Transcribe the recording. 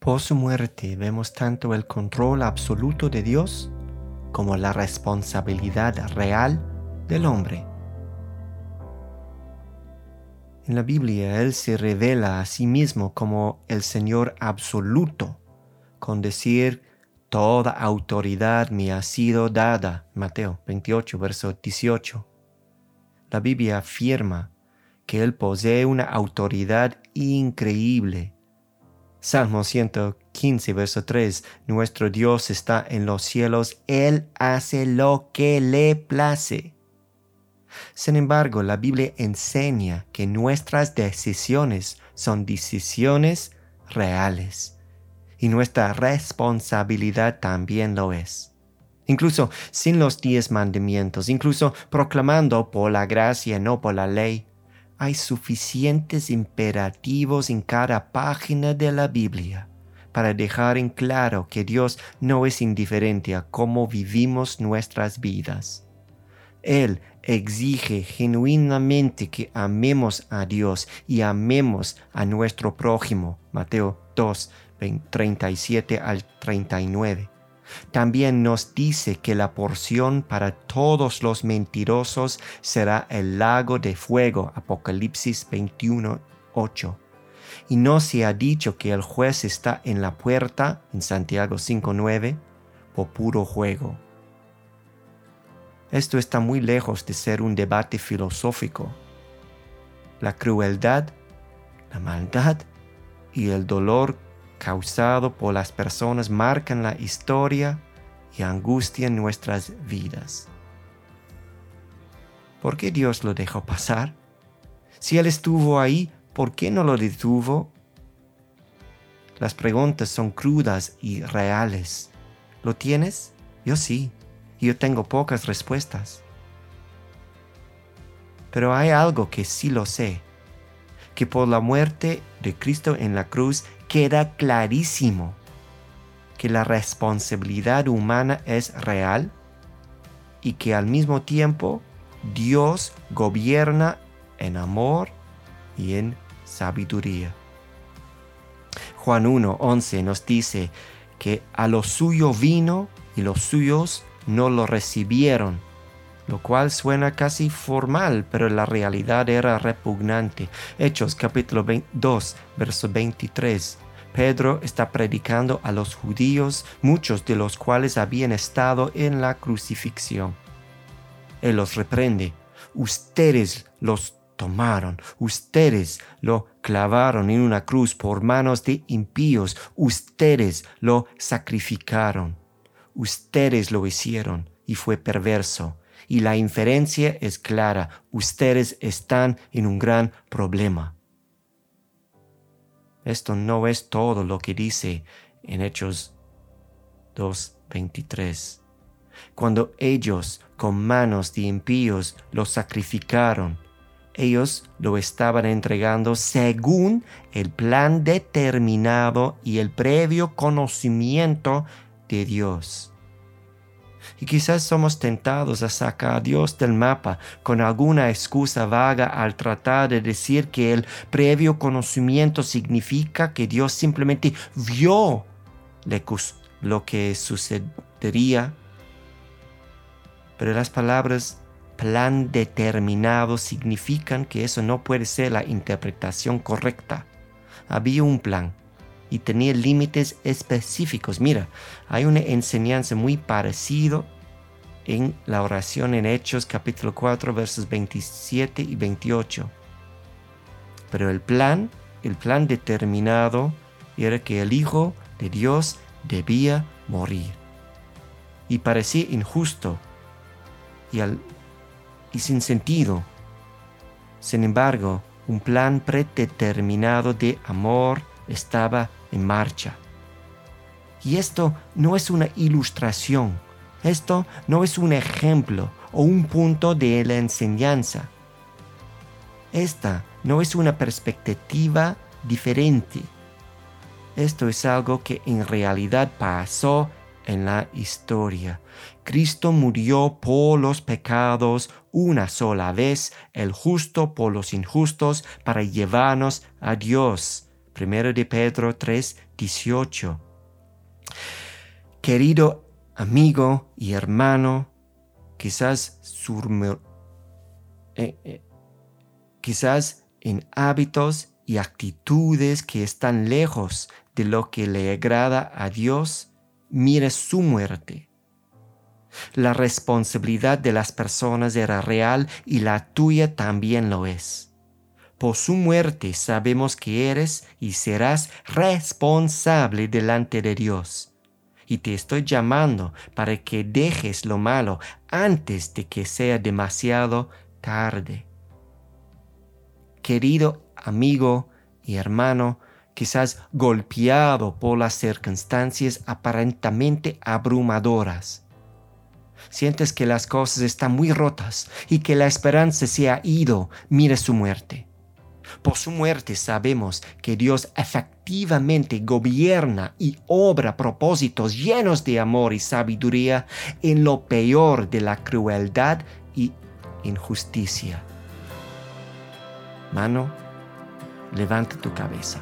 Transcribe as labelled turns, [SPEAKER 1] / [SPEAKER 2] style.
[SPEAKER 1] Por su muerte vemos tanto el control absoluto de Dios como la responsabilidad real del hombre. En la Biblia Él se revela a sí mismo como el Señor absoluto, con decir, Toda autoridad me ha sido dada. Mateo 28, verso 18. La Biblia afirma que Él posee una autoridad increíble. Salmo 115, verso 3. Nuestro Dios está en los cielos, Él hace lo que le place. Sin embargo, la Biblia enseña que nuestras decisiones son decisiones reales y nuestra responsabilidad también lo es. Incluso sin los diez mandamientos, incluso proclamando por la gracia, no por la ley, hay suficientes imperativos en cada página de la Biblia para dejar en claro que Dios no es indiferente a cómo vivimos nuestras vidas. Él exige genuinamente que amemos a Dios y amemos a nuestro prójimo. Mateo 2, 37 al 39. También nos dice que la porción para todos los mentirosos será el lago de fuego. Apocalipsis 21, 8. Y no se ha dicho que el juez está en la puerta, en Santiago 5.9, por puro juego. Esto está muy lejos de ser un debate filosófico. La crueldad, la maldad y el dolor causado por las personas marcan la historia y angustian nuestras vidas. ¿Por qué Dios lo dejó pasar? Si Él estuvo ahí, ¿por qué no lo detuvo? Las preguntas son crudas y reales. ¿Lo tienes? Yo sí. Yo tengo pocas respuestas. Pero hay algo que sí lo sé, que por la muerte de Cristo en la cruz queda clarísimo que la responsabilidad humana es real y que al mismo tiempo Dios gobierna en amor y en sabiduría. Juan 1.11 nos dice que a lo suyo vino y los suyos no lo recibieron, lo cual suena casi formal, pero la realidad era repugnante. Hechos capítulo 2, verso 23. Pedro está predicando a los judíos, muchos de los cuales habían estado en la crucifixión. Él los reprende. Ustedes los tomaron, ustedes lo clavaron en una cruz por manos de impíos, ustedes lo sacrificaron, ustedes lo hicieron y fue perverso y la inferencia es clara. Ustedes están en un gran problema. Esto no es todo lo que dice en Hechos 2.23. Cuando ellos con manos de impíos lo sacrificaron, ellos lo estaban entregando según el plan determinado y el previo conocimiento de Dios. Y quizás somos tentados a sacar a Dios del mapa con alguna excusa vaga al tratar de decir que el previo conocimiento significa que Dios simplemente vio lo que sucedería. Pero las palabras plan determinado significan que eso no puede ser la interpretación correcta. Había un plan y tenía límites específicos. Mira, hay una enseñanza muy parecida en la oración en Hechos capítulo 4 versos 27 y 28. Pero el plan, el plan determinado era que el Hijo de Dios debía morir. Y parecía injusto y, y sin sentido. Sin embargo, un plan predeterminado de amor estaba en marcha. Y esto no es una ilustración, esto no es un ejemplo o un punto de la enseñanza. Esta no es una perspectiva diferente. Esto es algo que en realidad pasó en la historia. Cristo murió por los pecados una sola vez, el justo por los injustos, para llevarnos a Dios Primero de Pedro 3, 18. Querido amigo y hermano, quizás, eh, eh, quizás en hábitos y actitudes que están lejos de lo que le agrada a Dios, mire su muerte. La responsabilidad de las personas era real y la tuya también lo es. Por su muerte sabemos que eres y serás responsable delante de Dios. Y te estoy llamando para que dejes lo malo antes de que sea demasiado tarde. Querido amigo y hermano, quizás golpeado por las circunstancias aparentemente abrumadoras. Sientes que las cosas están muy rotas y que la esperanza se ha ido, mire su muerte. Por su muerte sabemos que Dios efectivamente gobierna y obra propósitos llenos de amor y sabiduría en lo peor de la crueldad y injusticia. Mano, levanta tu cabeza.